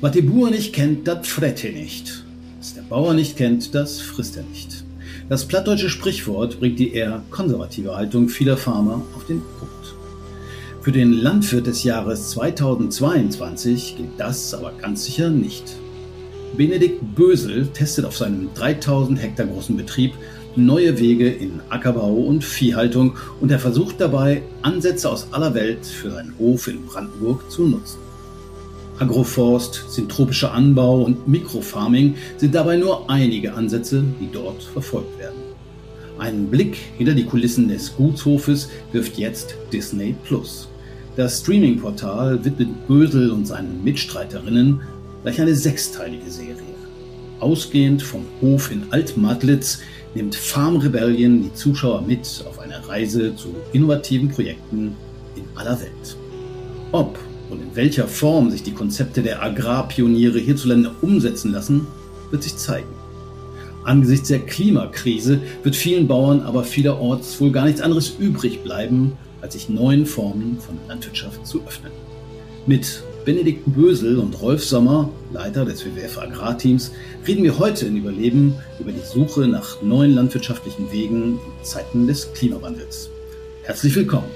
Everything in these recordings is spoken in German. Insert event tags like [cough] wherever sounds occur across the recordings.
Was die Bauer nicht kennt, das fret er nicht. Was der Bauer nicht kennt, das frisst er nicht. Das plattdeutsche Sprichwort bringt die eher konservative Haltung vieler Farmer auf den Punkt. Für den Landwirt des Jahres 2022 gilt das aber ganz sicher nicht. Benedikt Bösel testet auf seinem 3000 Hektar großen Betrieb neue Wege in Ackerbau und Viehhaltung und er versucht dabei, Ansätze aus aller Welt für seinen Hof in Brandenburg zu nutzen. Agroforst, syntropischer Anbau und Mikrofarming sind dabei nur einige Ansätze, die dort verfolgt werden. Einen Blick hinter die Kulissen des Gutshofes wirft jetzt Disney Plus. Das Streaming-Portal widmet Bösel und seinen Mitstreiterinnen gleich eine sechsteilige Serie. Ausgehend vom Hof in Altmadlitz nimmt Farm Rebellion die Zuschauer mit auf eine Reise zu innovativen Projekten in aller Welt. Ob und in welcher Form sich die Konzepte der Agrarpioniere hierzulande umsetzen lassen, wird sich zeigen. Angesichts der Klimakrise wird vielen Bauern aber vielerorts wohl gar nichts anderes übrig bleiben, als sich neuen Formen von Landwirtschaft zu öffnen. Mit Benedikt Bösel und Rolf Sommer, Leiter des WWF Agrarteams, reden wir heute in Überleben über die Suche nach neuen landwirtschaftlichen Wegen in Zeiten des Klimawandels. Herzlich willkommen.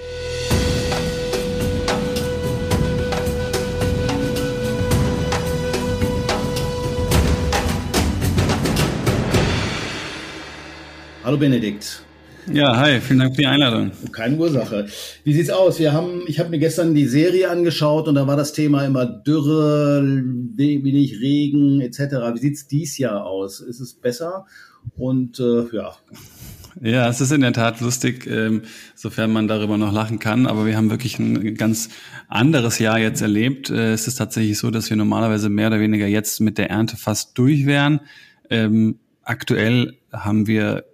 Hallo Benedikt. Ja, hi, vielen Dank für die Einladung. Keine Ursache. Wie sieht's aus? Wir haben, ich habe mir gestern die Serie angeschaut und da war das Thema immer Dürre, wenig Regen etc. Wie sieht's dies Jahr aus? Ist es besser? Und äh, ja. Ja, es ist in der Tat lustig, ähm, sofern man darüber noch lachen kann. Aber wir haben wirklich ein ganz anderes Jahr jetzt erlebt. Äh, es ist tatsächlich so, dass wir normalerweise mehr oder weniger jetzt mit der Ernte fast durch wären. Ähm, aktuell haben wir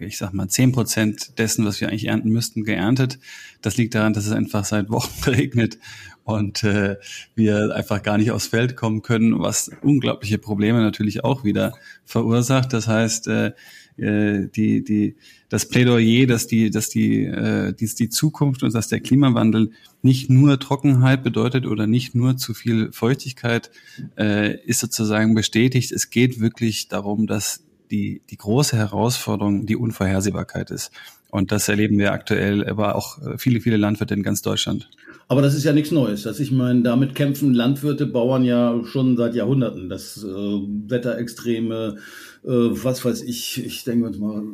ich sag mal, zehn Prozent dessen, was wir eigentlich ernten müssten, geerntet. Das liegt daran, dass es einfach seit Wochen [laughs] regnet und äh, wir einfach gar nicht aufs Feld kommen können, was unglaubliche Probleme natürlich auch wieder verursacht. Das heißt, äh, äh die, die, das Plädoyer, dass die, dass die, äh, die, die Zukunft und dass der Klimawandel nicht nur Trockenheit bedeutet oder nicht nur zu viel Feuchtigkeit, äh, ist sozusagen bestätigt. Es geht wirklich darum, dass die, die große Herausforderung die Unvorhersehbarkeit ist. Und das erleben wir aktuell, aber auch äh, viele, viele Landwirte in ganz Deutschland. Aber das ist ja nichts Neues. Das, ich meine, damit kämpfen Landwirte, Bauern ja schon seit Jahrhunderten. Das äh, Wetterextreme, äh, was weiß ich, ich denke uns mal,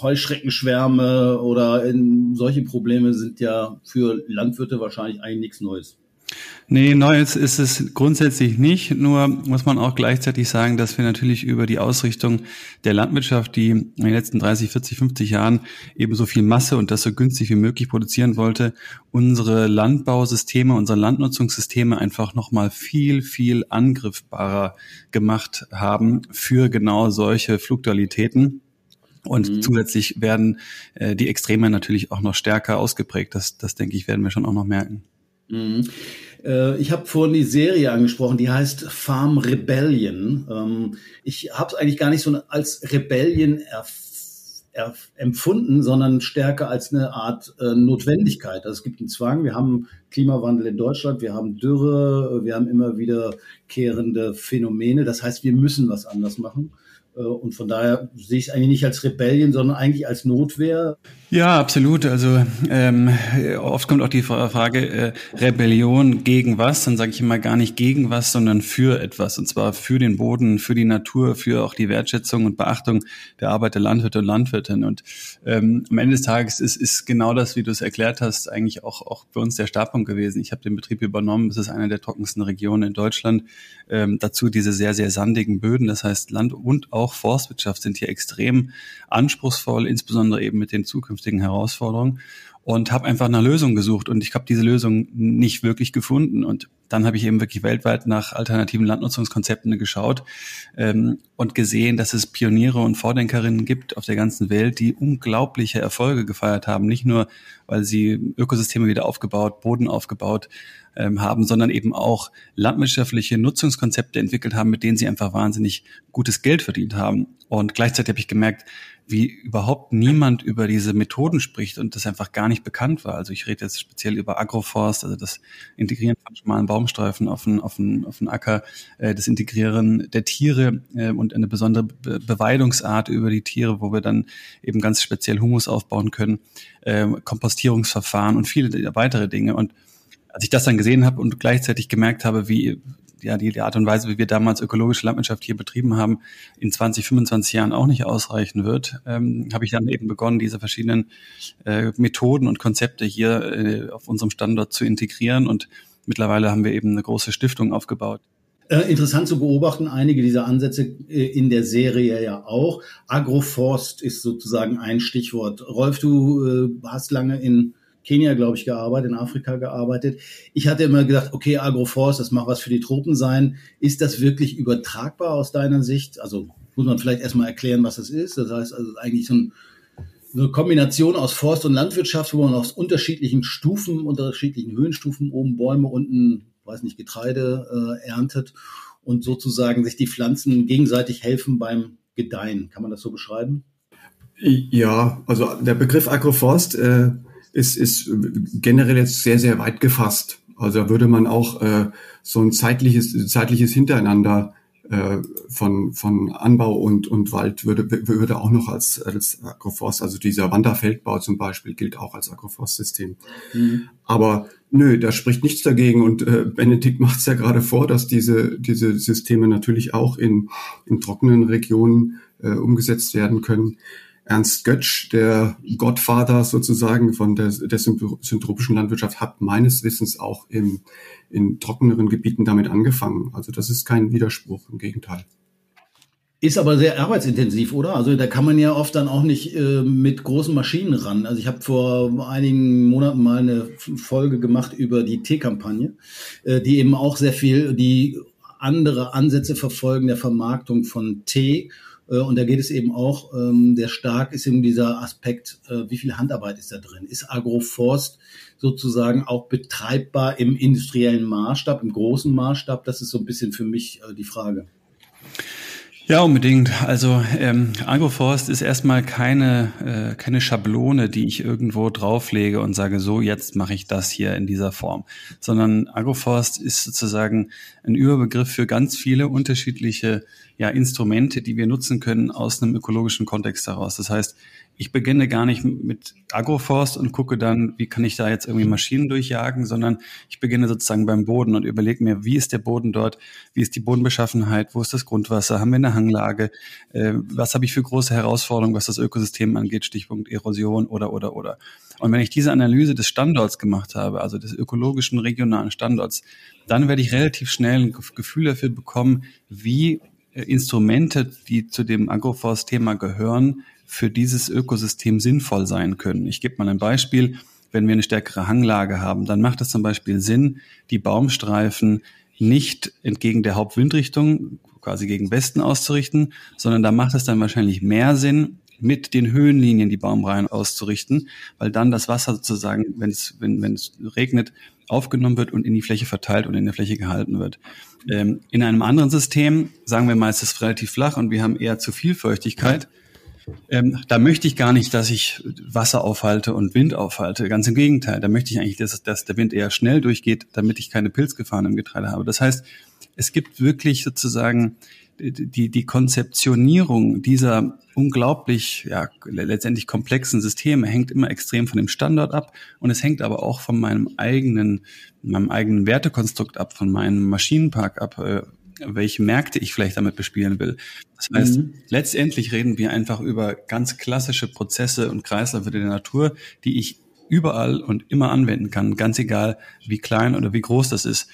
Heuschreckenschwärme oder in, solche Probleme sind ja für Landwirte wahrscheinlich eigentlich nichts Neues. Nee, Neues ist es grundsätzlich nicht. Nur muss man auch gleichzeitig sagen, dass wir natürlich über die Ausrichtung der Landwirtschaft, die in den letzten 30, 40, 50 Jahren eben so viel Masse und das so günstig wie möglich produzieren wollte, unsere Landbausysteme, unsere Landnutzungssysteme einfach nochmal viel, viel angriffbarer gemacht haben für genau solche Fluktualitäten. Und mhm. zusätzlich werden äh, die Extreme natürlich auch noch stärker ausgeprägt. Das, das denke ich, werden wir schon auch noch merken. Mhm. Äh, ich habe vorhin die Serie angesprochen, die heißt Farm Rebellion. Ähm, ich habe es eigentlich gar nicht so als Rebellion empfunden, sondern stärker als eine Art äh, Notwendigkeit. Also es gibt einen Zwang. Wir haben Klimawandel in Deutschland, wir haben Dürre, wir haben immer wiederkehrende Phänomene. Das heißt, wir müssen was anders machen. Äh, und von daher sehe ich es eigentlich nicht als Rebellion, sondern eigentlich als Notwehr. Ja, absolut. Also ähm, oft kommt auch die Frage äh, Rebellion gegen was? Dann sage ich immer gar nicht gegen was, sondern für etwas. Und zwar für den Boden, für die Natur, für auch die Wertschätzung und Beachtung der Arbeit der Landwirte und Landwirtinnen. Und ähm, am Ende des Tages ist, ist genau das, wie du es erklärt hast, eigentlich auch, auch für uns der Startpunkt gewesen. Ich habe den Betrieb übernommen. Es ist eine der trockensten Regionen in Deutschland. Ähm, dazu diese sehr, sehr sandigen Böden. Das heißt, Land und auch Forstwirtschaft sind hier extrem anspruchsvoll, insbesondere eben mit den zukünftigen zukünftigen Herausforderungen und habe einfach nach Lösungen gesucht und ich habe diese Lösung nicht wirklich gefunden und dann habe ich eben wirklich weltweit nach alternativen Landnutzungskonzepten geschaut ähm, und gesehen, dass es Pioniere und Vordenkerinnen gibt auf der ganzen Welt, die unglaubliche Erfolge gefeiert haben. Nicht nur, weil sie Ökosysteme wieder aufgebaut, Boden aufgebaut ähm, haben, sondern eben auch landwirtschaftliche Nutzungskonzepte entwickelt haben, mit denen sie einfach wahnsinnig gutes Geld verdient haben. Und gleichzeitig habe ich gemerkt, wie überhaupt niemand über diese Methoden spricht und das einfach gar nicht bekannt war. Also ich rede jetzt speziell über Agroforst, also das Integrieren von schmalen Baumstreifen auf den, auf auf Acker, äh, das Integrieren der Tiere äh, und eine besondere Be Beweidungsart über die Tiere, wo wir dann eben ganz speziell Humus aufbauen können, äh, Kompostierungsverfahren und viele weitere Dinge. Und als ich das dann gesehen habe und gleichzeitig gemerkt habe, wie ja, die, die Art und Weise, wie wir damals ökologische Landwirtschaft hier betrieben haben, in 20, 25 Jahren auch nicht ausreichen wird, ähm, habe ich dann eben begonnen, diese verschiedenen äh, Methoden und Konzepte hier äh, auf unserem Standort zu integrieren. Und mittlerweile haben wir eben eine große Stiftung aufgebaut. Äh, interessant zu beobachten, einige dieser Ansätze äh, in der Serie ja auch. Agroforst ist sozusagen ein Stichwort. Rolf, du äh, hast lange in Kenia, glaube ich, gearbeitet, in Afrika gearbeitet. Ich hatte immer gedacht, okay, Agroforst, das mag was für die Tropen sein. Ist das wirklich übertragbar aus deiner Sicht? Also muss man vielleicht erstmal erklären, was das ist. Das heißt also eigentlich so, ein, so eine Kombination aus Forst und Landwirtschaft, wo man aus unterschiedlichen Stufen, unterschiedlichen Höhenstufen oben Bäume, unten, weiß nicht, Getreide äh, erntet und sozusagen sich die Pflanzen gegenseitig helfen beim Gedeihen. Kann man das so beschreiben? Ja, also der Begriff Agroforst äh, ist, ist generell jetzt sehr, sehr weit gefasst. Also da würde man auch äh, so ein zeitliches, zeitliches Hintereinander äh, von, von Anbau und, und Wald würde, würde auch noch als, als Agroforst, also dieser Wanderfeldbau zum Beispiel gilt auch als Agroforstsystem. Mhm. Aber nö, da spricht nichts dagegen und äh, Benedikt macht es ja gerade vor, dass diese, diese Systeme natürlich auch in, in trockenen Regionen äh, umgesetzt werden können. Ernst Götsch, der Gottvater sozusagen von der, der syntropischen Landwirtschaft, hat meines Wissens auch im, in trockeneren Gebieten damit angefangen. Also das ist kein Widerspruch, im Gegenteil. Ist aber sehr arbeitsintensiv, oder? Also da kann man ja oft dann auch nicht äh, mit großen Maschinen ran. Also ich habe vor einigen Monaten mal eine Folge gemacht über die Teekampagne, äh, die eben auch sehr viel die andere Ansätze verfolgen der Vermarktung von Tee und da geht es eben auch, ähm, der stark ist eben dieser Aspekt, äh, wie viel Handarbeit ist da drin? Ist Agroforst sozusagen auch betreibbar im industriellen Maßstab, im großen Maßstab? Das ist so ein bisschen für mich äh, die Frage. Ja, unbedingt. Also ähm, Agroforst ist erstmal keine, äh, keine Schablone, die ich irgendwo drauflege und sage, so jetzt mache ich das hier in dieser Form, sondern Agroforst ist sozusagen ein Überbegriff für ganz viele unterschiedliche ja, Instrumente, die wir nutzen können aus einem ökologischen Kontext heraus. Das heißt, ich beginne gar nicht mit Agroforst und gucke dann, wie kann ich da jetzt irgendwie Maschinen durchjagen, sondern ich beginne sozusagen beim Boden und überlege mir, wie ist der Boden dort, wie ist die Bodenbeschaffenheit, wo ist das Grundwasser, haben wir eine Hanglage, äh, was habe ich für große Herausforderungen, was das Ökosystem angeht, Stichpunkt Erosion oder oder oder. Und wenn ich diese Analyse des Standorts gemacht habe, also des ökologischen regionalen Standorts, dann werde ich relativ schnell ein Gefühl dafür bekommen, wie äh, Instrumente, die zu dem Agroforst-Thema gehören, für dieses Ökosystem sinnvoll sein können. Ich gebe mal ein Beispiel. Wenn wir eine stärkere Hanglage haben, dann macht es zum Beispiel Sinn, die Baumstreifen nicht entgegen der Hauptwindrichtung, quasi gegen Westen auszurichten, sondern da macht es dann wahrscheinlich mehr Sinn, mit den Höhenlinien die Baumreihen auszurichten, weil dann das Wasser sozusagen, wenn es, wenn, wenn es regnet, aufgenommen wird und in die Fläche verteilt und in der Fläche gehalten wird. Ähm, in einem anderen System, sagen wir mal, ist es relativ flach und wir haben eher zu viel Feuchtigkeit, ähm, da möchte ich gar nicht, dass ich Wasser aufhalte und Wind aufhalte. Ganz im Gegenteil. Da möchte ich eigentlich, dass, dass der Wind eher schnell durchgeht, damit ich keine Pilzgefahren im Getreide habe. Das heißt, es gibt wirklich sozusagen die, die Konzeptionierung dieser unglaublich, ja, letztendlich komplexen Systeme hängt immer extrem von dem Standort ab und es hängt aber auch von meinem eigenen, meinem eigenen Wertekonstrukt ab, von meinem Maschinenpark ab, äh, welche Märkte ich vielleicht damit bespielen will. Das heißt, mhm. letztendlich reden wir einfach über ganz klassische Prozesse und Kreisläufe der Natur, die ich überall und immer anwenden kann, ganz egal, wie klein oder wie groß das ist.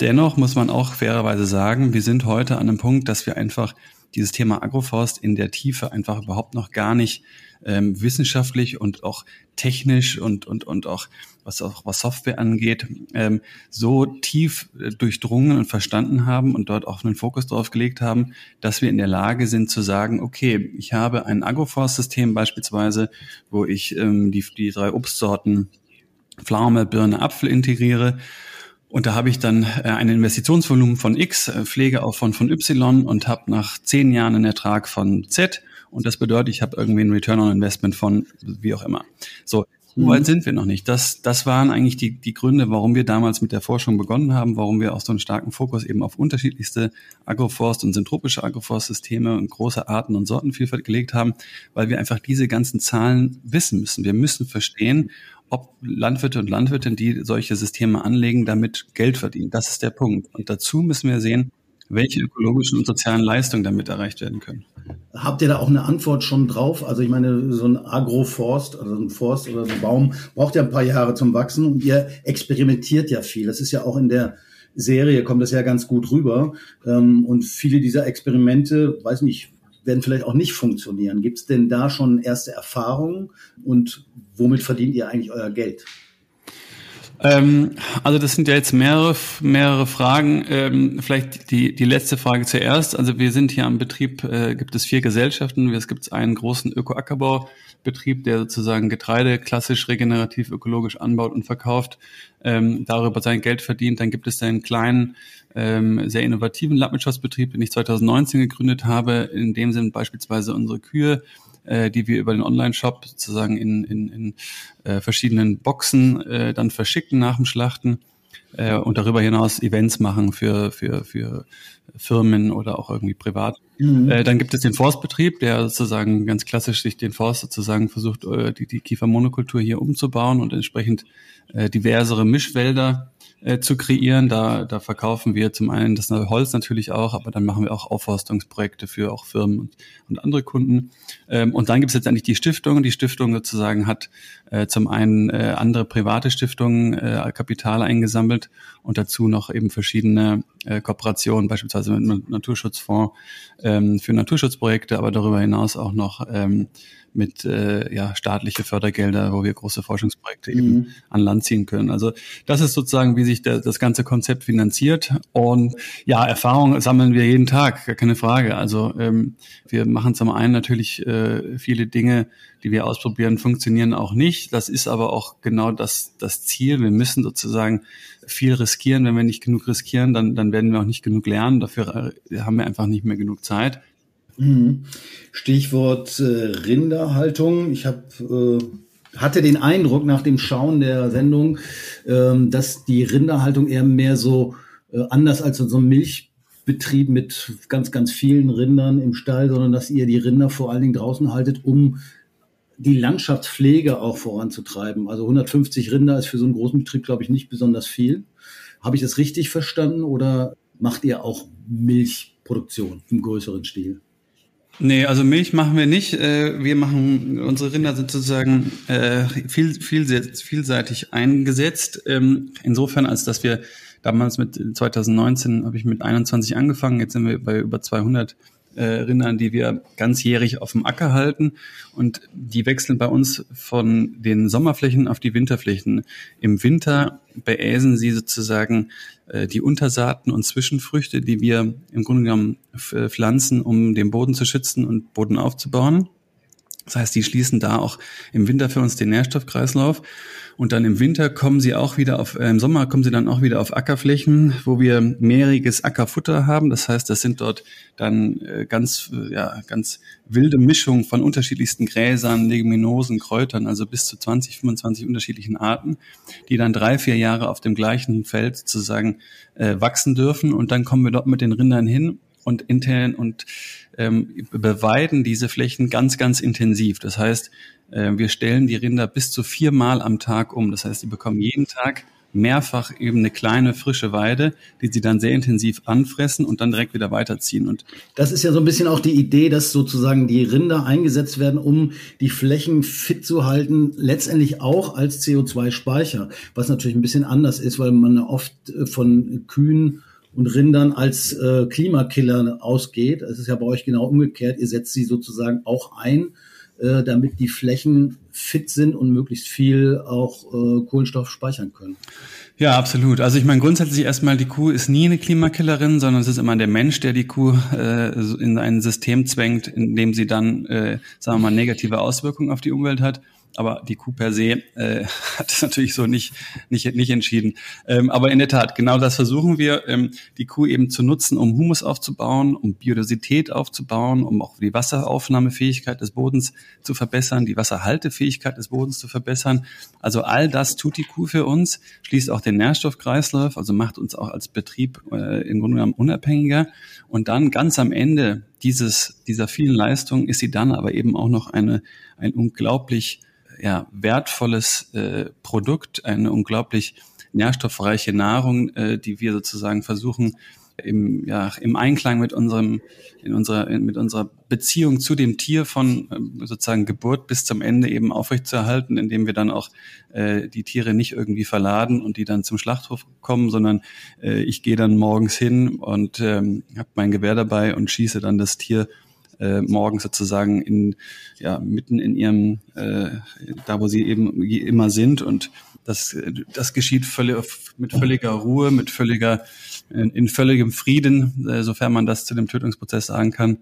Dennoch muss man auch fairerweise sagen, wir sind heute an einem Punkt, dass wir einfach dieses Thema Agroforst in der Tiefe einfach überhaupt noch gar nicht ähm, wissenschaftlich und auch technisch und, und, und auch was auch was Software angeht, ähm, so tief äh, durchdrungen und verstanden haben und dort auch einen Fokus drauf gelegt haben, dass wir in der Lage sind zu sagen, okay, ich habe ein Agroforst-System beispielsweise, wo ich ähm, die, die drei Obstsorten Pflaume, Birne, Apfel integriere Und da habe ich dann äh, ein Investitionsvolumen von X, äh, Pflegeaufwand von Y und habe nach zehn Jahren einen Ertrag von Z. Und das bedeutet, ich habe irgendwie einen Return on Investment von wie auch immer. So, so weit mhm. sind wir noch nicht. Das, das waren eigentlich die, die Gründe, warum wir damals mit der Forschung begonnen haben, warum wir auch so einen starken Fokus eben auf unterschiedlichste Agroforst- und syntropische Agroforstsysteme und große Arten- und Sortenvielfalt gelegt haben, weil wir einfach diese ganzen Zahlen wissen müssen. Wir müssen verstehen, ob Landwirte und Landwirtinnen, die solche Systeme anlegen, damit Geld verdienen. Das ist der Punkt. Und dazu müssen wir sehen, welche ökologischen und sozialen Leistungen damit erreicht werden können. Habt ihr da auch eine Antwort schon drauf? Also ich meine, so ein Agroforst, also ein Forst oder so ein Baum braucht ja ein paar Jahre zum Wachsen und ihr experimentiert ja viel. Das ist ja auch in der Serie kommt das ja ganz gut rüber. Ähm, und viele dieser Experimente, weiß nicht, werden vielleicht auch nicht funktionieren. Gibt es denn da schon erste Erfahrungen und womit verdient ihr eigentlich euer Geld? Ähm, also das sind ja jetzt mehrere, mehrere Fragen. Ähm, vielleicht die, die letzte Frage zuerst. Also wir sind hier am Betrieb, äh, gibt es vier Gesellschaften. Es gibt einen großen Öko-Ackerbau-Betrieb, der sozusagen Getreide klassisch regenerativ ökologisch anbaut und verkauft, ähm, darüber sein Geld verdient. Dann gibt es einen kleinen, ähm, sehr innovativen Landwirtschaftsbetrieb, den ich 2019 gegründet habe. In dem sind beispielsweise unsere Kühe äh, die wir über den Online-Shop sozusagen in, in, in äh, verschiedenen Boxen äh, dann verschicken nach dem Schlachten äh, und darüber hinaus Events machen für, für, für Firmen oder auch irgendwie privat. Mhm. Äh, dann gibt es den Forstbetrieb, der sozusagen ganz klassisch sich den Forst sozusagen versucht, äh, die, die Kiefermonokultur hier umzubauen und entsprechend äh, diversere Mischwälder äh, zu kreieren. Da, da verkaufen wir zum einen das Holz natürlich auch, aber dann machen wir auch Aufforstungsprojekte für auch Firmen und, und andere Kunden. Ähm, und dann gibt es letztendlich die Stiftung. Die Stiftung sozusagen hat äh, zum einen äh, andere private Stiftungen äh, Kapital eingesammelt und dazu noch eben verschiedene äh, Kooperationen, beispielsweise mit einem Naturschutzfonds ähm, für Naturschutzprojekte, aber darüber hinaus auch noch ähm, mit äh, ja, staatliche Fördergelder, wo wir große Forschungsprojekte mhm. eben an Land ziehen können. Also das ist sozusagen, wie sich der, das ganze Konzept finanziert. Und ja, Erfahrung sammeln wir jeden Tag, gar keine Frage. Also ähm, wir machen zum einen natürlich äh, viele Dinge, die wir ausprobieren, funktionieren auch nicht. Das ist aber auch genau das, das Ziel. Wir müssen sozusagen viel riskieren. Wenn wir nicht genug riskieren, dann, dann werden wir auch nicht genug lernen. Dafür äh, haben wir einfach nicht mehr genug Zeit. Mhm. Stichwort äh, Rinderhaltung. Ich hab, äh, hatte den Eindruck nach dem Schauen der Sendung, äh, dass die Rinderhaltung eher mehr so äh, anders als so ein Milchbetrieb mit ganz, ganz vielen Rindern im Stall, sondern dass ihr die Rinder vor allen Dingen draußen haltet, um die Landschaftspflege auch voranzutreiben. Also 150 Rinder ist für so einen großen Betrieb, glaube ich, nicht besonders viel. Habe ich das richtig verstanden oder macht ihr auch Milchproduktion im größeren Stil? Nee, also Milch machen wir nicht. Äh, wir machen, unsere Rinder sind sozusagen äh, viel, viel, vielseitig eingesetzt. Ähm, insofern, als dass wir damals mit 2019 habe ich mit 21 angefangen, jetzt sind wir bei über 200 äh, Rindern, die wir ganzjährig auf dem Acker halten. Und die wechseln bei uns von den Sommerflächen auf die Winterflächen. Im Winter beäsen sie sozusagen äh, die Untersaaten und Zwischenfrüchte, die wir im Grunde genommen pflanzen, um den Boden zu schützen und Boden aufzubauen. Das heißt, die schließen da auch im Winter für uns den Nährstoffkreislauf. Und dann im Winter kommen sie auch wieder auf, äh, im Sommer kommen sie dann auch wieder auf Ackerflächen, wo wir mehrjähriges Ackerfutter haben. Das heißt, das sind dort dann äh, ganz, äh, ja, ganz wilde Mischungen von unterschiedlichsten Gräsern, Leguminosen, Kräutern, also bis zu 20, 25 unterschiedlichen Arten, die dann drei, vier Jahre auf dem gleichen Feld sozusagen äh, wachsen dürfen. Und dann kommen wir dort mit den Rindern hin und intern und ähm, beweiden diese Flächen ganz, ganz intensiv. Das heißt, äh, wir stellen die Rinder bis zu viermal am Tag um. Das heißt, sie bekommen jeden Tag mehrfach eben eine kleine frische Weide, die sie dann sehr intensiv anfressen und dann direkt wieder weiterziehen. Und das ist ja so ein bisschen auch die Idee, dass sozusagen die Rinder eingesetzt werden, um die Flächen fit zu halten, letztendlich auch als CO2-Speicher, was natürlich ein bisschen anders ist, weil man oft äh, von Kühen und Rindern als äh, Klimakiller ausgeht. Es ist ja bei euch genau umgekehrt. Ihr setzt sie sozusagen auch ein äh, damit die Flächen fit sind und möglichst viel auch äh, Kohlenstoff speichern können. Ja, absolut. Also ich meine grundsätzlich erstmal, die Kuh ist nie eine Klimakillerin, sondern es ist immer der Mensch, der die Kuh äh, in ein System zwängt, in dem sie dann, äh, sagen wir mal, negative Auswirkungen auf die Umwelt hat. Aber die Kuh per se äh, [laughs] hat es natürlich so nicht, nicht, nicht entschieden. Ähm, aber in der Tat, genau das versuchen wir, ähm, die Kuh eben zu nutzen, um Humus aufzubauen, um Biodiversität aufzubauen, um auch die Wasseraufnahmefähigkeit des Bodens zu verbessern, die Wasserhaltefähigkeit des Bodens zu verbessern. Also all das tut die Kuh für uns, schließt auch den Nährstoffkreislauf, also macht uns auch als Betrieb äh, im Grunde genommen unabhängiger. Und dann ganz am Ende dieses, dieser vielen Leistungen ist sie dann aber eben auch noch eine, ein unglaublich ja, wertvolles äh, Produkt, eine unglaublich nährstoffreiche Nahrung, äh, die wir sozusagen versuchen im, ja, im Einklang mit unserem, in unserer, in, mit unserer Beziehung zu dem Tier von äh, sozusagen Geburt bis zum Ende eben aufrechtzuerhalten, indem wir dann auch äh, die Tiere nicht irgendwie verladen und die dann zum Schlachthof kommen, sondern äh, ich gehe dann morgens hin und ähm, habe mein Gewehr dabei und schieße dann das Tier äh, morgens sozusagen in ja mitten in ihrem äh, da wo sie eben immer sind und das das geschieht völlig, mit völliger Ruhe mit völliger in, in völligem Frieden äh, sofern man das zu dem Tötungsprozess sagen kann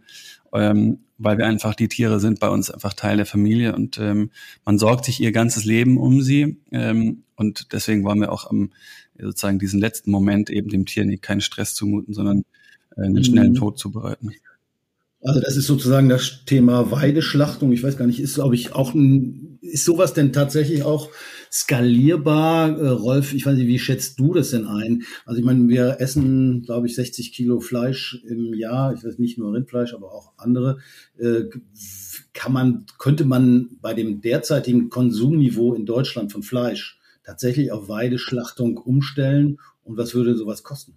ähm, weil wir einfach die Tiere sind bei uns einfach Teil der Familie und ähm, man sorgt sich ihr ganzes Leben um sie ähm, und deswegen wollen wir auch am sozusagen diesen letzten Moment eben dem Tier nicht keinen Stress zumuten sondern äh, einen schnellen mhm. Tod zubereiten. Also das ist sozusagen das Thema Weideschlachtung. Ich weiß gar nicht, ist glaube ich auch ein, ist sowas denn tatsächlich auch skalierbar? Äh, Rolf, ich weiß nicht, wie schätzt du das denn ein? Also ich meine, wir essen, glaube ich, 60 Kilo Fleisch im Jahr. Ich weiß nicht nur Rindfleisch, aber auch andere. Äh, kann man, könnte man bei dem derzeitigen Konsumniveau in Deutschland von Fleisch tatsächlich auf Weideschlachtung umstellen? Und was würde sowas kosten?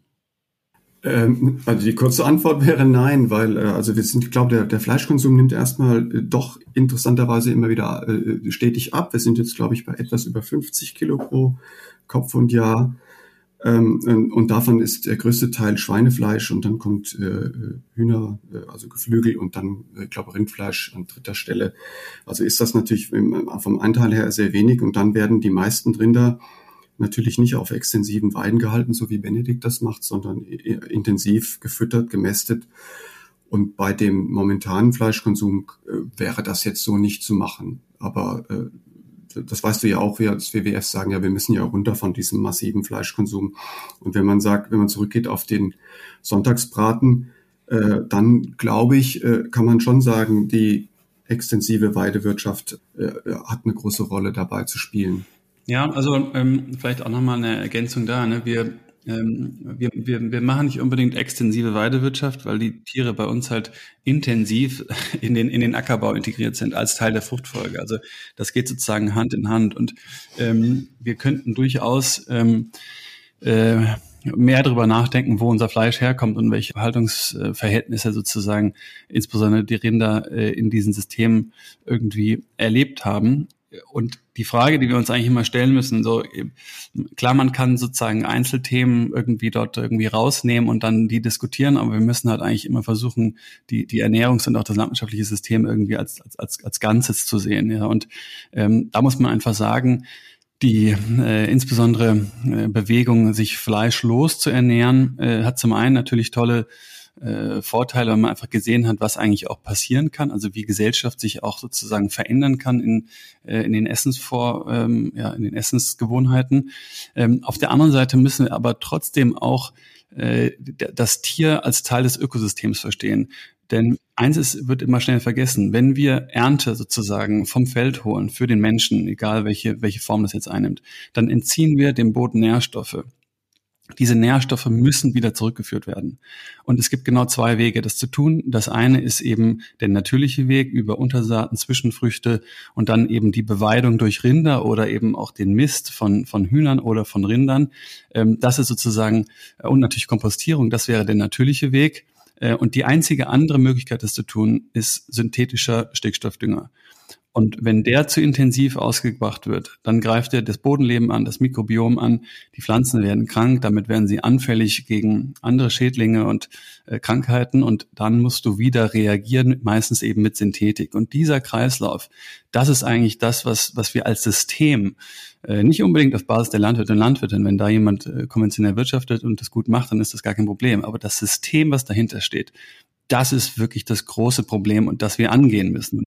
Ähm, also die kurze Antwort wäre nein, weil äh, also wir sind, ich glaube, der, der Fleischkonsum nimmt erstmal äh, doch interessanterweise immer wieder äh, stetig ab. Wir sind jetzt, glaube ich, bei etwas über 50 Kilo pro Kopf und Jahr. Ähm, und davon ist der größte Teil Schweinefleisch und dann kommt äh, Hühner, äh, also Geflügel und dann, äh, ich glaube, Rindfleisch an dritter Stelle. Also ist das natürlich vom Anteil her sehr wenig und dann werden die meisten Rinder natürlich nicht auf extensiven Weiden gehalten, so wie Benedikt das macht, sondern intensiv gefüttert, gemästet. Und bei dem momentanen Fleischkonsum äh, wäre das jetzt so nicht zu machen. Aber äh, das weißt du ja auch, wir als WWF sagen ja, wir müssen ja runter von diesem massiven Fleischkonsum. Und wenn man sagt, wenn man zurückgeht auf den Sonntagsbraten, äh, dann glaube ich, äh, kann man schon sagen, die extensive Weidewirtschaft äh, hat eine große Rolle dabei zu spielen. Ja, also ähm, vielleicht auch nochmal eine Ergänzung da. Ne? Wir, ähm, wir, wir, wir machen nicht unbedingt extensive Weidewirtschaft, weil die Tiere bei uns halt intensiv [laughs] in den, in den Ackerbau integriert sind als Teil der Fruchtfolge. Also das geht sozusagen Hand in Hand. Und ähm, wir könnten durchaus ähm, äh, mehr darüber nachdenken, wo unser Fleisch herkommt und welche Haltungsverhältnisse sozusagen insbesondere die Rinder äh, in diesen Systemen irgendwie erlebt haben. Und die Frage, die wir uns eigentlich immer stellen müssen, so klar, man kann sozusagen Einzelthemen irgendwie dort irgendwie rausnehmen und dann die diskutieren, aber wir müssen halt eigentlich immer versuchen, die, die Ernährungs- und auch das landwirtschaftliche System irgendwie als, als, als, als Ganzes zu sehen. Ja. Und ähm, da muss man einfach sagen, die äh, insbesondere äh, Bewegung, sich fleischlos zu ernähren, äh, hat zum einen natürlich tolle äh, Vorteile, weil man einfach gesehen hat, was eigentlich auch passieren kann, also wie Gesellschaft sich auch sozusagen verändern kann in, äh, in den Essensvor, ähm, ja, in den Essensgewohnheiten. Ähm, auf der anderen Seite müssen wir aber trotzdem auch äh, das Tier als Teil des Ökosystems verstehen. Denn eins ist, wird immer schnell vergessen. Wenn wir Ernte sozusagen vom Feld holen für den Menschen, egal welche, welche Form das jetzt einnimmt, dann entziehen wir dem Boden Nährstoffe diese Nährstoffe müssen wieder zurückgeführt werden. Und es gibt genau zwei Wege, das zu tun. Das eine ist eben der natürliche Weg über Untersaaten, Zwischenfrüchte und dann eben die Beweidung durch Rinder oder eben auch den Mist von, von Hühnern oder von Rindern. Ähm, das ist sozusagen, äh, und natürlich Kompostierung, das wäre der natürliche Weg. Äh, und die einzige andere Möglichkeit, das zu tun, ist synthetischer Stickstoffdünger. Und wenn der zu intensiv ausgebracht wird, dann greift er das Bodenleben an, das Mikrobiom an, die Pflanzen werden krank, damit werden sie anfällig gegen andere Schädlinge und äh, Krankheiten und dann musst du wieder reagieren, meistens eben mit Synthetik. Und dieser Kreislauf, das ist eigentlich das, was, was wir als System, äh, nicht unbedingt auf Basis der Landwirte und Landwirtin, wenn da jemand äh, konventionell wirtschaftet und das gut macht, dann ist das gar kein Problem. Aber das System, was dahinter steht, das ist wirklich das große Problem und das wir angehen müssen.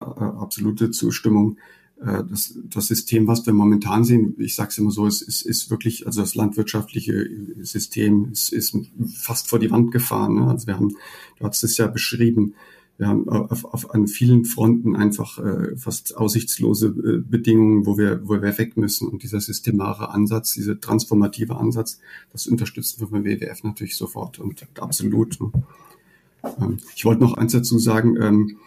Äh, absolute Zustimmung. äh, das, das System, was wir momentan sehen, ich sage es immer so, es ist, ist wirklich, also das landwirtschaftliche System ist, ist fast vor die Wand gefahren. Ne? Also wir haben, du hast es ja beschrieben, wir haben auf, auf an vielen Fronten einfach äh, fast aussichtslose äh, Bedingungen, wo wir, wo wir weg müssen. Und dieser systemare Ansatz, dieser transformative Ansatz, das unterstützen wir beim WWF natürlich sofort und absolut. Ne? Ähm, ich wollte noch eins dazu sagen, ähm,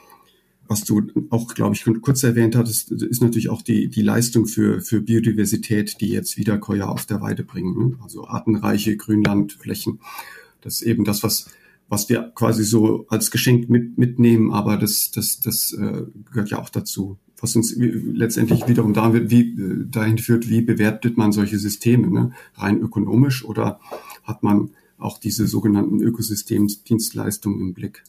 was du auch, glaube ich, kurz erwähnt hattest, ist natürlich auch die, die Leistung für, für Biodiversität, die jetzt Wiederkäuer auf der Weide bringen. Ne? Also artenreiche Grünlandflächen. Das ist eben das, was was wir quasi so als Geschenk mit, mitnehmen, aber das, das, das äh, gehört ja auch dazu. Was uns letztendlich wiederum dahin, wie, dahin führt, wie bewertet man solche Systeme, ne? rein ökonomisch oder hat man auch diese sogenannten Ökosystemsdienstleistungen im Blick?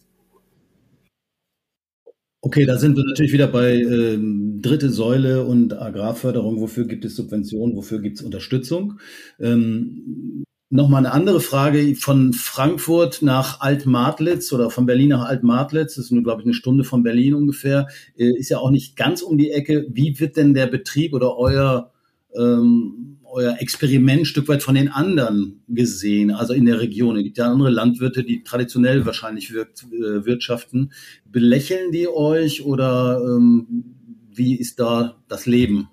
Okay, da sind wir natürlich wieder bei ähm, dritte Säule und Agrarförderung. Wofür gibt es Subventionen? Wofür gibt es Unterstützung? Ähm, Nochmal eine andere Frage von Frankfurt nach Altmartlitz oder von Berlin nach Altmartlitz. Das ist nur, glaube ich, eine Stunde von Berlin ungefähr. Äh, ist ja auch nicht ganz um die Ecke. Wie wird denn der Betrieb oder euer, ähm, euer Experiment ein Stück weit von den anderen gesehen, also in der Region? Es gibt ja andere Landwirte, die traditionell wahrscheinlich wirkt, äh, wirtschaften. Belächeln die euch oder ähm, wie ist da das Leben?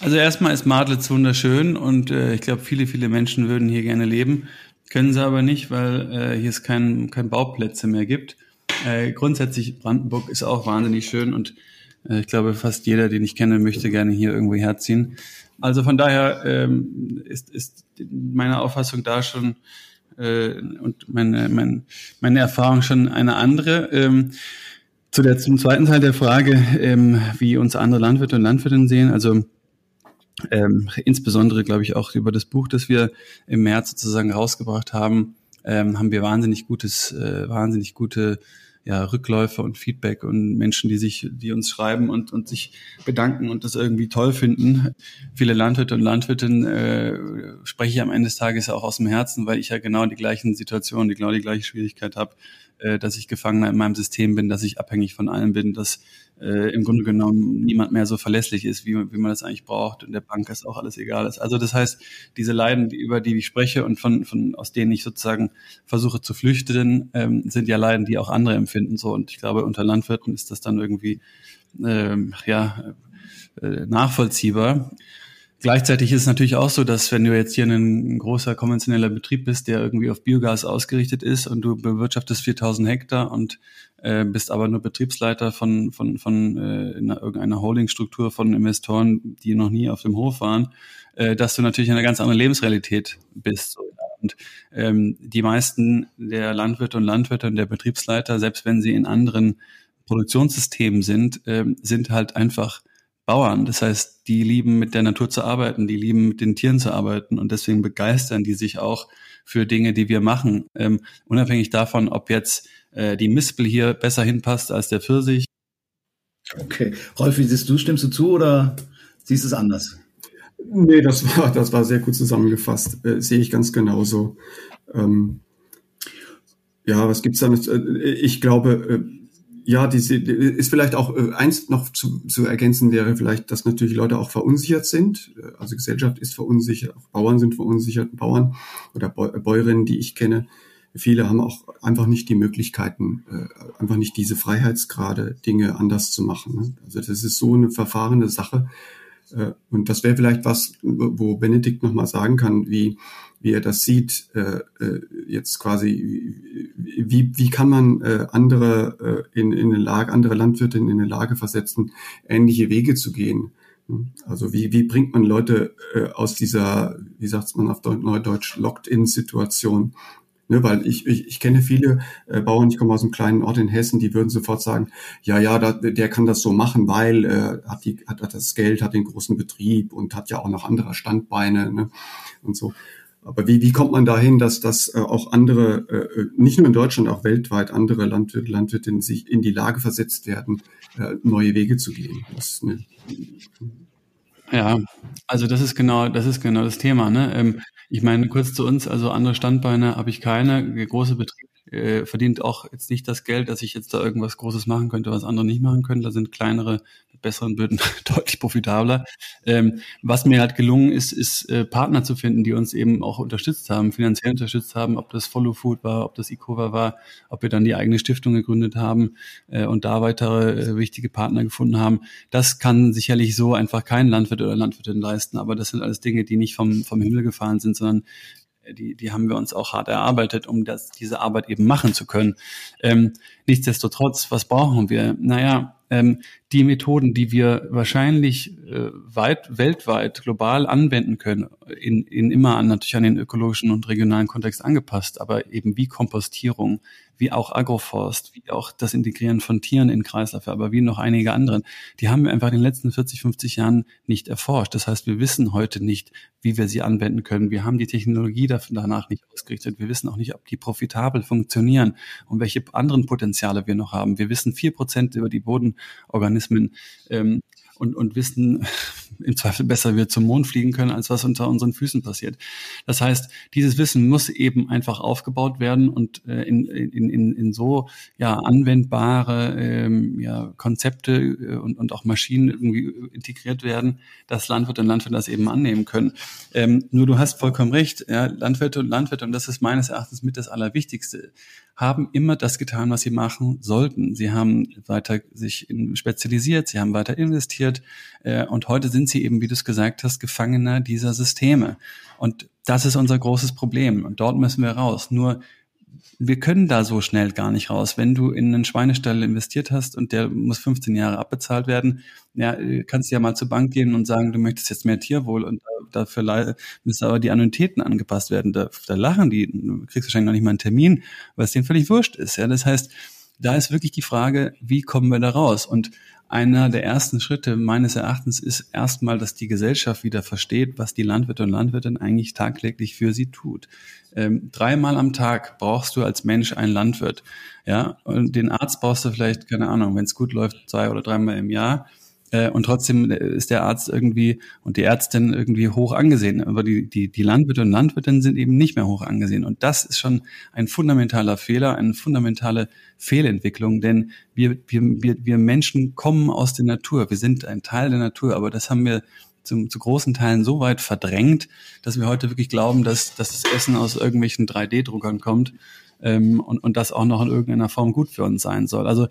Also erstmal ist Madlitz wunderschön und äh, ich glaube, viele, viele Menschen würden hier gerne leben, können sie aber nicht, weil äh, hier es kein, kein Bauplätze mehr gibt. Äh, grundsätzlich Brandenburg ist auch wahnsinnig schön und äh, ich glaube, fast jeder, den ich kenne, möchte gerne hier irgendwo herziehen. Also von daher ähm, ist, ist meine Auffassung da schon äh, und meine, meine, meine Erfahrung schon eine andere. Ähm, zu der, zum zweiten Teil der Frage, ähm, wie uns andere Landwirte und Landwirtinnen sehen. Also ähm, insbesondere, glaube ich, auch über das Buch, das wir im März sozusagen rausgebracht haben, ähm, haben wir wahnsinnig gutes, äh, wahnsinnig gute ja, Rückläufe und Feedback und Menschen, die sich, die uns schreiben und, und sich bedanken und das irgendwie toll finden. Viele Landwirte und Landwirtinnen äh, spreche ich am Ende des Tages auch aus dem Herzen, weil ich ja genau die gleichen Situationen, die genau die gleiche Schwierigkeit habe, äh, dass ich Gefangener in meinem System bin, dass ich abhängig von allem bin, dass äh, im Grunde genommen niemand mehr so verlässlich ist, wie, wie man das eigentlich braucht und der Bank ist auch alles egal ist. Also das heißt, diese Leiden, über die ich spreche und von, von aus denen ich sozusagen versuche zu flüchten, ähm, sind ja Leiden, die auch andere empfinden. So und ich glaube, unter Landwirten ist das dann irgendwie ähm, ja äh, nachvollziehbar. Gleichzeitig ist es natürlich auch so, dass wenn du jetzt hier ein, großer konventioneller Betrieb bist, der irgendwie auf Biogas ausgerichtet ist und du bewirtschaftest 4000 Hektar und äh, bist aber nur Betriebsleiter von, von, von äh, einer, irgendeiner Holdingstruktur von Investoren, die noch nie auf dem Hof waren, äh, dass du natürlich in einer ganz anderen Lebensrealität bist. Und ähm, die meisten der Landwirte und Landwirte und der Betriebsleiter, selbst wenn sie in anderen Produktionssystemen sind, äh, sind halt einfach Bauern. Das heißt, die lieben mit der Natur zu arbeiten, die lieben mit den Tieren zu arbeiten und deswegen begeistern die sich auch für Dinge, die wir machen. Ähm, unabhängig davon, ob jetzt äh, die Mispel hier besser hinpasst als der Pfirsich. Okay. Rolf, wie siehst du? Stimmst du zu oder siehst du es anders? Nee, das war, das war sehr gut zusammengefasst. Äh, sehe ich ganz genauso. Ähm, ja, was gibt's da noch? Äh, ich glaube, äh, ja, diese ist vielleicht auch äh, eins noch zu, zu ergänzen wäre vielleicht, dass natürlich Leute auch verunsichert sind. Also Gesellschaft ist verunsichert, auch Bauern sind verunsichert, Bauern oder Bäuerinnen, die ich kenne. Viele haben auch einfach nicht die Möglichkeiten, äh, einfach nicht diese Freiheitsgrade, Dinge anders zu machen. Also das ist so eine verfahrene Sache. Äh, und das wäre vielleicht was, wo Benedikt nochmal sagen kann, wie wie er das sieht, äh, äh, jetzt quasi, wie, wie kann man äh, andere äh, in, in eine Lage, andere Landwirte in eine Lage versetzen, ähnliche Wege zu gehen. Also wie, wie bringt man Leute äh, aus dieser, wie sagt man auf Neudeutsch, Locked-in-Situation? Ne, weil ich, ich, ich kenne viele äh, Bauern, ich komme aus einem kleinen Ort in Hessen, die würden sofort sagen, ja, ja, da, der kann das so machen, weil äh, hat, die, hat, hat das Geld, hat den großen Betrieb und hat ja auch noch andere Standbeine ne, und so. Aber wie, wie kommt man dahin, dass das äh, auch andere, äh, nicht nur in Deutschland, auch weltweit andere Landwirte, Landwirtinnen sich in die Lage versetzt werden, äh, neue Wege zu gehen? Das eine, ja, also das ist genau, das ist genau das Thema. Ne? Ähm, ich meine, kurz zu uns, also andere Standbeine habe ich keine. Große Betrieb äh, verdient auch jetzt nicht das Geld, dass ich jetzt da irgendwas Großes machen könnte, was andere nicht machen können. Da sind kleinere besseren Böden [laughs] deutlich profitabler. Ähm, was mir halt gelungen ist, ist äh, Partner zu finden, die uns eben auch unterstützt haben, finanziell unterstützt haben, ob das Follow Food war, ob das Ecova war, ob wir dann die eigene Stiftung gegründet haben äh, und da weitere äh, wichtige Partner gefunden haben. Das kann sicherlich so einfach kein Landwirt oder Landwirtin leisten, aber das sind alles Dinge, die nicht vom, vom Himmel gefallen sind, sondern die, die haben wir uns auch hart erarbeitet, um das, diese Arbeit eben machen zu können. Ähm, nichtsdestotrotz, was brauchen wir? Naja, ähm, die Methoden, die wir wahrscheinlich äh, weit, weltweit, global anwenden können, in, in immer an, natürlich an den ökologischen und regionalen Kontext angepasst, aber eben wie Kompostierung, wie auch Agroforst, wie auch das Integrieren von Tieren in Kreisläufe, aber wie noch einige anderen, die haben wir einfach in den letzten 40, 50 Jahren nicht erforscht. Das heißt, wir wissen heute nicht, wie wir sie anwenden können. Wir haben die Technologie danach nicht ausgerichtet. Wir wissen auch nicht, ob die profitabel funktionieren und welche anderen Potenziale wir noch haben. Wir wissen vier Prozent über die Bodenorganismen. Ähm, und, und wissen im Zweifel besser wir zum Mond fliegen können, als was unter unseren Füßen passiert. Das heißt, dieses Wissen muss eben einfach aufgebaut werden und äh, in, in, in, in so ja anwendbare ähm, ja, Konzepte äh, und, und auch Maschinen irgendwie integriert werden, dass Landwirte und Landwirte das eben annehmen können. Ähm, nur du hast vollkommen recht, ja, Landwirte und Landwirte, und das ist meines Erachtens mit das Allerwichtigste, haben immer das getan, was sie machen sollten. Sie haben weiter sich spezialisiert, sie haben weiter investiert äh, und heute sind sie eben, wie du es gesagt hast, Gefangener dieser Systeme. Und das ist unser großes Problem. Und dort müssen wir raus. Nur wir können da so schnell gar nicht raus. Wenn du in einen Schweinestall investiert hast und der muss 15 Jahre abbezahlt werden, ja, kannst du ja mal zur Bank gehen und sagen, du möchtest jetzt mehr Tierwohl und dafür müssen aber die Annuitäten angepasst werden. Da, da lachen die, du kriegst wahrscheinlich noch nicht mal einen Termin, weil es denen völlig wurscht ist. Ja, das heißt, da ist wirklich die Frage, wie kommen wir da raus? Und einer der ersten Schritte meines Erachtens ist erstmal, dass die Gesellschaft wieder versteht, was die Landwirte und Landwirtin eigentlich tagtäglich für sie tut. Ähm, dreimal am Tag brauchst du als Mensch einen Landwirt. Ja, und den Arzt brauchst du vielleicht, keine Ahnung, wenn es gut läuft, zwei oder dreimal im Jahr. Äh, und trotzdem ist der Arzt irgendwie und die Ärztin irgendwie hoch angesehen. Aber die, die, die Landwirte und Landwirtinnen sind eben nicht mehr hoch angesehen. Und das ist schon ein fundamentaler Fehler, eine fundamentale Fehlentwicklung, denn wir, wir, wir, wir Menschen kommen aus der Natur. Wir sind ein Teil der Natur, aber das haben wir zum, zu großen Teilen so weit verdrängt, dass wir heute wirklich glauben, dass, dass das Essen aus irgendwelchen 3D-Druckern kommt ähm, und, und das auch noch in irgendeiner Form gut für uns sein soll. Also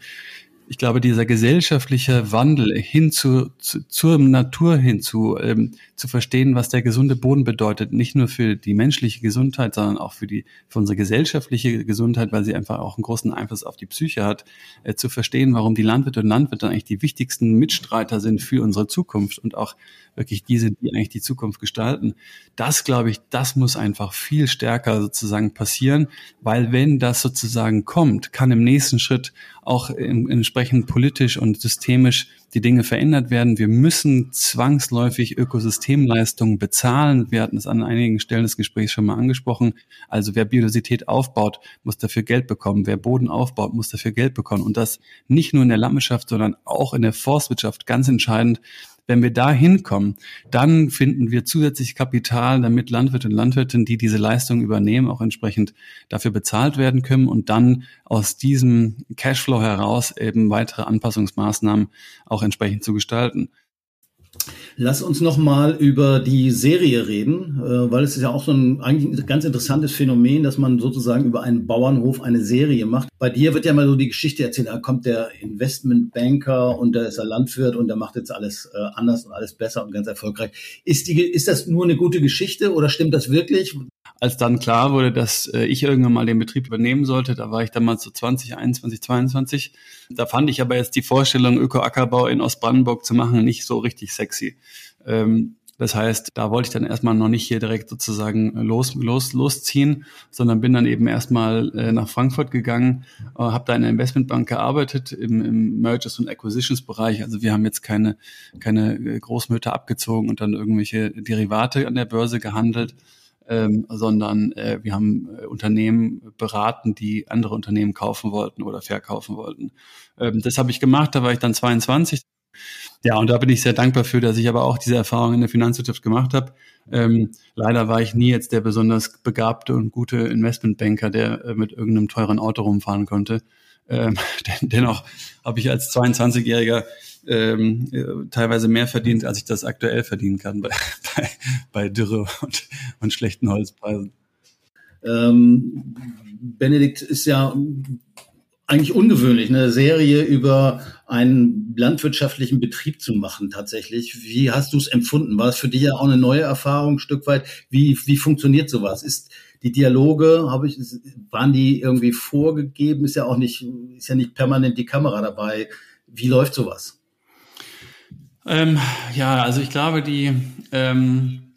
ich glaube, dieser gesellschaftliche Wandel hin zu, zu zur Natur hinzu, ähm, zu verstehen, was der gesunde Boden bedeutet, nicht nur für die menschliche Gesundheit, sondern auch für die für unsere gesellschaftliche Gesundheit, weil sie einfach auch einen großen Einfluss auf die Psyche hat, äh, zu verstehen, warum die Landwirte und Landwirte eigentlich die wichtigsten Mitstreiter sind für unsere Zukunft und auch wirklich diese, die eigentlich die Zukunft gestalten. Das, glaube ich, das muss einfach viel stärker sozusagen passieren, weil wenn das sozusagen kommt, kann im nächsten Schritt auch entsprechend politisch und systemisch die Dinge verändert werden. Wir müssen zwangsläufig Ökosystemleistungen bezahlen. Wir hatten es an einigen Stellen des Gesprächs schon mal angesprochen. Also wer Biodiversität aufbaut, muss dafür Geld bekommen. Wer Boden aufbaut, muss dafür Geld bekommen. Und das nicht nur in der Landwirtschaft, sondern auch in der Forstwirtschaft ganz entscheidend, wenn wir da hinkommen, dann finden wir zusätzlich Kapital, damit Landwirte und Landwirtinnen, die diese Leistung übernehmen, auch entsprechend dafür bezahlt werden können und dann aus diesem Cashflow heraus eben weitere Anpassungsmaßnahmen auch entsprechend zu gestalten. Lass uns noch mal über die Serie reden, äh, weil es ist ja auch so ein eigentlich ein ganz interessantes Phänomen, dass man sozusagen über einen Bauernhof eine Serie macht. Bei dir wird ja mal so die Geschichte erzählt, da kommt der Investmentbanker und da ist er Landwirt und der macht jetzt alles äh, anders und alles besser und ganz erfolgreich. Ist die ist das nur eine gute Geschichte oder stimmt das wirklich? Als dann klar wurde, dass äh, ich irgendwann mal den Betrieb übernehmen sollte, da war ich damals so 20, 21, 22. Da fand ich aber jetzt die Vorstellung, Öko-Ackerbau in Ostbrandenburg zu machen, nicht so richtig sexy. Ähm, das heißt, da wollte ich dann erstmal noch nicht hier direkt sozusagen los, los, losziehen, sondern bin dann eben erstmal äh, nach Frankfurt gegangen, äh, habe da in der Investmentbank gearbeitet im, im Mergers und Acquisitions Bereich. Also wir haben jetzt keine, keine äh, Großmütter abgezogen und dann irgendwelche Derivate an der Börse gehandelt, ähm, sondern äh, wir haben äh, Unternehmen beraten, die andere Unternehmen kaufen wollten oder verkaufen wollten. Ähm, das habe ich gemacht, da war ich dann 22. Ja, und da bin ich sehr dankbar für, dass ich aber auch diese Erfahrung in der Finanzwirtschaft gemacht habe. Ähm, leider war ich nie jetzt der besonders begabte und gute Investmentbanker, der äh, mit irgendeinem teuren Auto rumfahren konnte. Ähm, [laughs] dennoch habe ich als 22-Jähriger ähm, äh, teilweise mehr verdient, als ich das aktuell verdienen kann bei, [laughs] bei, bei Dürre und, und schlechten Holzpreisen. Ähm, Benedikt ist ja eigentlich ungewöhnlich, eine Serie über einen landwirtschaftlichen Betrieb zu machen tatsächlich. Wie hast du es empfunden? War es für dich ja auch eine neue Erfahrung, ein Stück weit? Wie, wie funktioniert sowas? Ist die Dialoge, habe ich, waren die irgendwie vorgegeben? Ist ja auch nicht, ist ja nicht permanent die Kamera dabei. Wie läuft sowas? Ähm, ja, also ich glaube, die ähm,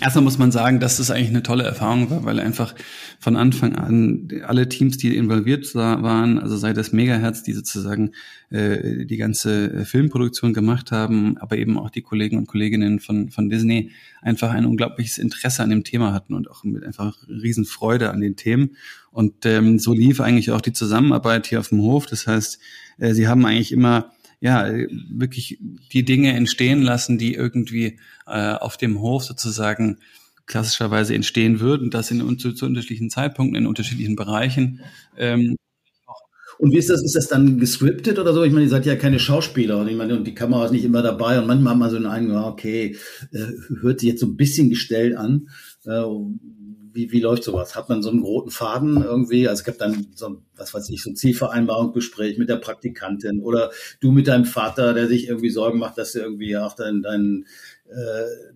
erstmal muss man sagen, dass das eigentlich eine tolle Erfahrung war, weil einfach von Anfang an alle Teams, die involviert waren, also sei das Megahertz, die sozusagen äh, die ganze äh, Filmproduktion gemacht haben, aber eben auch die Kollegen und Kolleginnen von, von Disney einfach ein unglaubliches Interesse an dem Thema hatten und auch mit einfach Riesenfreude an den Themen. Und ähm, so lief eigentlich auch die Zusammenarbeit hier auf dem Hof. Das heißt, äh, sie haben eigentlich immer ja, wirklich die Dinge entstehen lassen, die irgendwie äh, auf dem Hof sozusagen klassischerweise entstehen würden, das in zu, zu unterschiedlichen Zeitpunkten, in unterschiedlichen Bereichen. Ähm, und wie ist das? Ist das dann gescriptet oder so? Ich meine, ihr seid ja keine Schauspieler und ich meine, und die Kamera ist nicht immer dabei und manchmal hat man so einen Eindruck, okay, äh, hört sich jetzt so ein bisschen gestellt an. Äh, wie, wie läuft sowas? Hat man so einen roten Faden irgendwie? Also es gibt dann so, was weiß ich, so ein Zielvereinbarungsgespräch mit der Praktikantin oder du mit deinem Vater, der sich irgendwie Sorgen macht, dass du irgendwie auch dein, dein,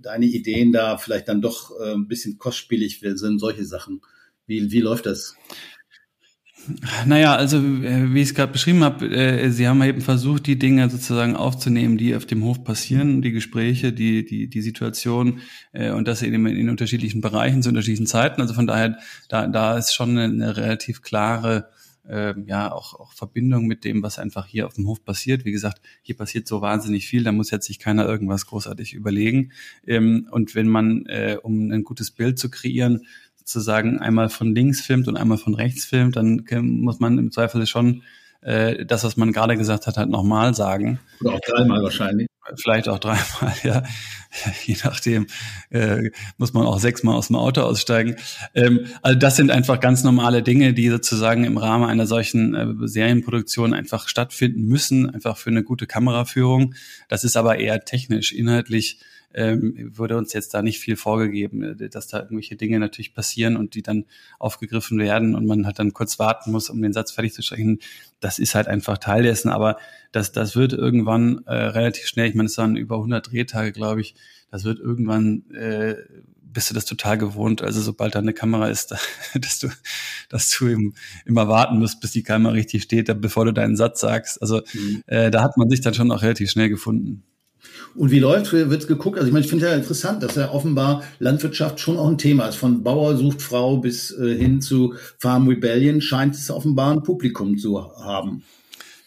deine Ideen da vielleicht dann doch äh, ein bisschen kostspielig sind, solche Sachen. Wie, wie läuft das? Naja, also äh, wie ich es gerade beschrieben habe, äh, Sie haben eben versucht, die Dinge sozusagen aufzunehmen, die auf dem Hof passieren, die Gespräche, die die die Situation äh, und das in, in unterschiedlichen Bereichen zu unterschiedlichen Zeiten. Also von daher, da da ist schon eine, eine relativ klare äh, ja auch, auch Verbindung mit dem, was einfach hier auf dem Hof passiert. Wie gesagt, hier passiert so wahnsinnig viel, da muss jetzt sich keiner irgendwas großartig überlegen. Ähm, und wenn man, äh, um ein gutes Bild zu kreieren, sozusagen einmal von links filmt und einmal von rechts filmt, dann muss man im Zweifel schon äh, das, was man gerade gesagt hat, halt nochmal sagen. Oder auch dreimal wahrscheinlich. Vielleicht auch dreimal, [laughs] ja. Je nachdem äh, muss man auch sechsmal aus dem Auto aussteigen. Ähm, also das sind einfach ganz normale Dinge, die sozusagen im Rahmen einer solchen äh, Serienproduktion einfach stattfinden müssen, einfach für eine gute Kameraführung. Das ist aber eher technisch, inhaltlich ähm, wurde uns jetzt da nicht viel vorgegeben, äh, dass da irgendwelche Dinge natürlich passieren und die dann aufgegriffen werden und man halt dann kurz warten muss, um den Satz fertig zu sprechen. Das ist halt einfach Teil dessen, aber das, das wird irgendwann äh, relativ schnell, ich meine, es waren über 100 Drehtage, glaube ich, das wird irgendwann äh, bist du das total gewohnt. Also sobald da eine Kamera ist, [laughs] dass du, dass du im, immer warten musst, bis die Kamera richtig steht, bevor du deinen Satz sagst. Also mhm. äh, da hat man sich dann schon auch relativ schnell gefunden. Und wie läuft, wird geguckt? Also ich meine, ich finde ja interessant, dass ja offenbar Landwirtschaft schon auch ein Thema ist. Von Bauer sucht Frau bis äh, hin zu Farm Rebellion scheint es offenbar ein Publikum zu haben.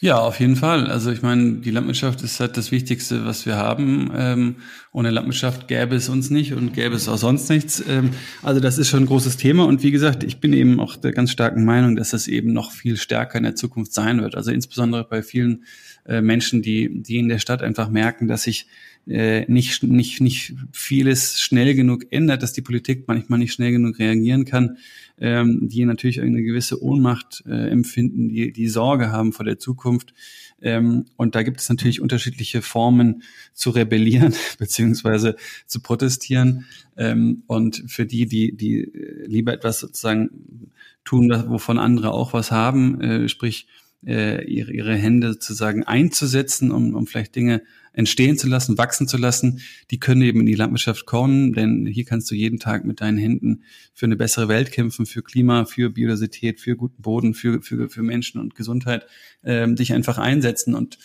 Ja, auf jeden Fall. Also ich meine, die Landwirtschaft ist halt das Wichtigste, was wir haben. Ähm, ohne Landwirtschaft gäbe es uns nicht und gäbe es auch sonst nichts. Ähm, also das ist schon ein großes Thema. Und wie gesagt, ich bin eben auch der ganz starken Meinung, dass das eben noch viel stärker in der Zukunft sein wird. Also insbesondere bei vielen äh, Menschen, die, die in der Stadt einfach merken, dass sich äh, nicht, nicht, nicht vieles schnell genug ändert, dass die Politik manchmal nicht schnell genug reagieren kann, ähm, die natürlich eine gewisse Ohnmacht äh, empfinden, die, die Sorge haben vor der Zukunft. Ähm, und da gibt es natürlich unterschiedliche Formen zu rebellieren [laughs] beziehungsweise zu protestieren. Ähm, und für die, die, die lieber etwas sozusagen tun, wovon andere auch was haben, äh, sprich äh, ihre, ihre Hände sozusagen einzusetzen, um, um vielleicht Dinge entstehen zu lassen, wachsen zu lassen, die können eben in die Landwirtschaft kommen, denn hier kannst du jeden Tag mit deinen Händen für eine bessere Welt kämpfen, für Klima, für Biodiversität, für guten Boden, für, für, für Menschen und Gesundheit, ähm, dich einfach einsetzen und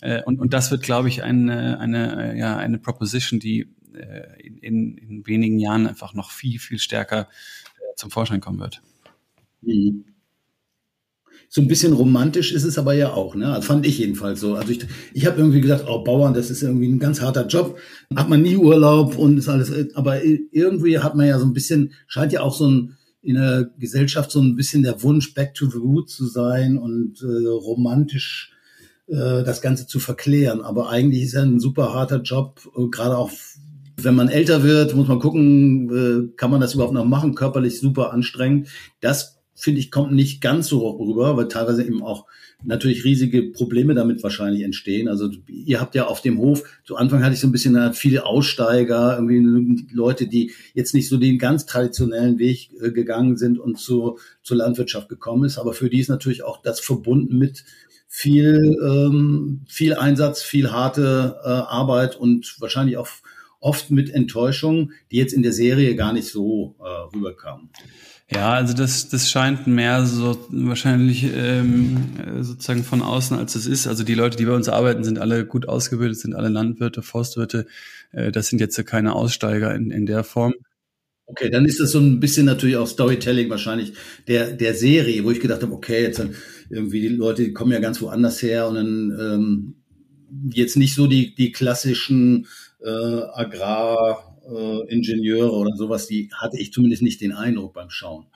äh, und, und das wird, glaube ich, eine, eine, ja, eine Proposition, die äh, in, in wenigen Jahren einfach noch viel, viel stärker äh, zum Vorschein kommen wird. Mhm. So ein bisschen romantisch ist es aber ja auch, ne? Also fand ich jedenfalls so. Also ich, ich habe irgendwie gesagt, oh, Bauern, das ist irgendwie ein ganz harter Job. Hat man nie Urlaub und ist alles, aber irgendwie hat man ja so ein bisschen, scheint ja auch so ein, in der Gesellschaft so ein bisschen der Wunsch, back to the roots zu sein und äh, romantisch äh, das Ganze zu verklären. Aber eigentlich ist ja ein super harter Job, äh, gerade auch wenn man älter wird, muss man gucken, äh, kann man das überhaupt noch machen, körperlich super anstrengend. Das finde ich, kommt nicht ganz so rüber, weil teilweise eben auch natürlich riesige Probleme damit wahrscheinlich entstehen. Also ihr habt ja auf dem Hof, zu Anfang hatte ich so ein bisschen viele Aussteiger, irgendwie Leute, die jetzt nicht so den ganz traditionellen Weg äh, gegangen sind und zu, zur Landwirtschaft gekommen ist. Aber für die ist natürlich auch das verbunden mit viel, ähm, viel Einsatz, viel harte äh, Arbeit und wahrscheinlich auch oft mit Enttäuschung, die jetzt in der Serie gar nicht so äh, rüberkamen. Ja, also das, das scheint mehr so wahrscheinlich ähm, sozusagen von außen, als es ist. Also die Leute, die bei uns arbeiten, sind alle gut ausgebildet, sind alle Landwirte, Forstwirte. Äh, das sind jetzt keine Aussteiger in, in der Form. Okay, dann ist das so ein bisschen natürlich auch Storytelling wahrscheinlich der, der Serie, wo ich gedacht habe, okay, jetzt dann irgendwie die Leute, die kommen ja ganz woanders her und dann ähm, jetzt nicht so die, die klassischen äh, Agrar- Ingenieure oder sowas, die hatte ich zumindest nicht den Eindruck beim Schauen.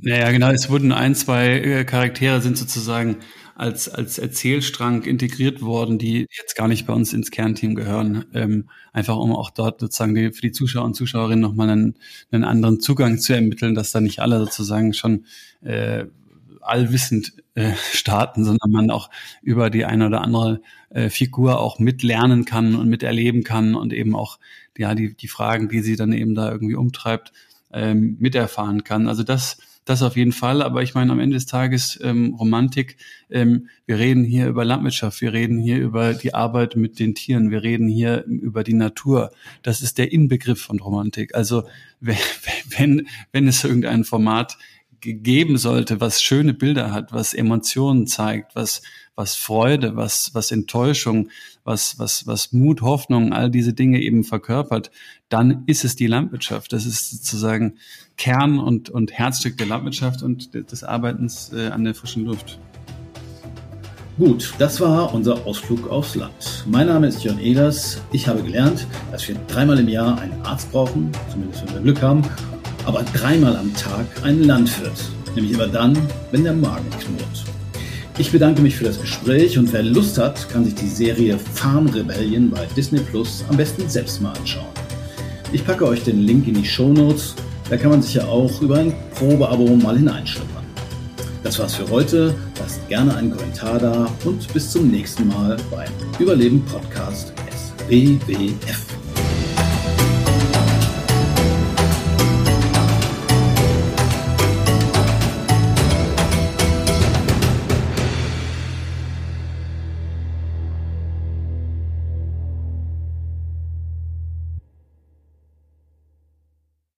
Naja, genau. Es wurden ein, zwei äh, Charaktere sind sozusagen als, als Erzählstrang integriert worden, die jetzt gar nicht bei uns ins Kernteam gehören. Ähm, einfach um auch dort sozusagen die, für die Zuschauer und Zuschauerinnen nochmal einen, einen anderen Zugang zu ermitteln, dass da nicht alle sozusagen schon äh, allwissend äh, starten, sondern man auch über die eine oder andere äh, Figur auch mitlernen kann und miterleben kann und eben auch ja die die Fragen, die sie dann eben da irgendwie umtreibt, ähm, miterfahren kann. Also das das auf jeden Fall, aber ich meine, am Ende des Tages ähm, Romantik, ähm, wir reden hier über Landwirtschaft, wir reden hier über die Arbeit mit den Tieren, wir reden hier über die Natur. Das ist der Inbegriff von Romantik. Also [laughs] wenn, wenn es irgendein Format geben sollte, was schöne Bilder hat, was Emotionen zeigt, was, was Freude, was, was Enttäuschung, was, was, was Mut, Hoffnung, all diese Dinge eben verkörpert, dann ist es die Landwirtschaft. Das ist sozusagen Kern und, und Herzstück der Landwirtschaft und des Arbeitens äh, an der frischen Luft. Gut, das war unser Ausflug aufs Land. Mein Name ist Jörn Ehlers. Ich habe gelernt, dass wir dreimal im Jahr einen Arzt brauchen, zumindest wenn wir Glück haben, aber dreimal am Tag einen Landwirt, nämlich immer dann, wenn der Magen knurrt. Ich bedanke mich für das Gespräch und wer Lust hat, kann sich die Serie Farm Rebellion bei Disney Plus am besten selbst mal anschauen. Ich packe euch den Link in die Show Notes, da kann man sich ja auch über ein Probeabo mal hineinschnuppern. Das war's für heute, lasst gerne einen Kommentar da und bis zum nächsten Mal beim Überleben Podcast SBWF.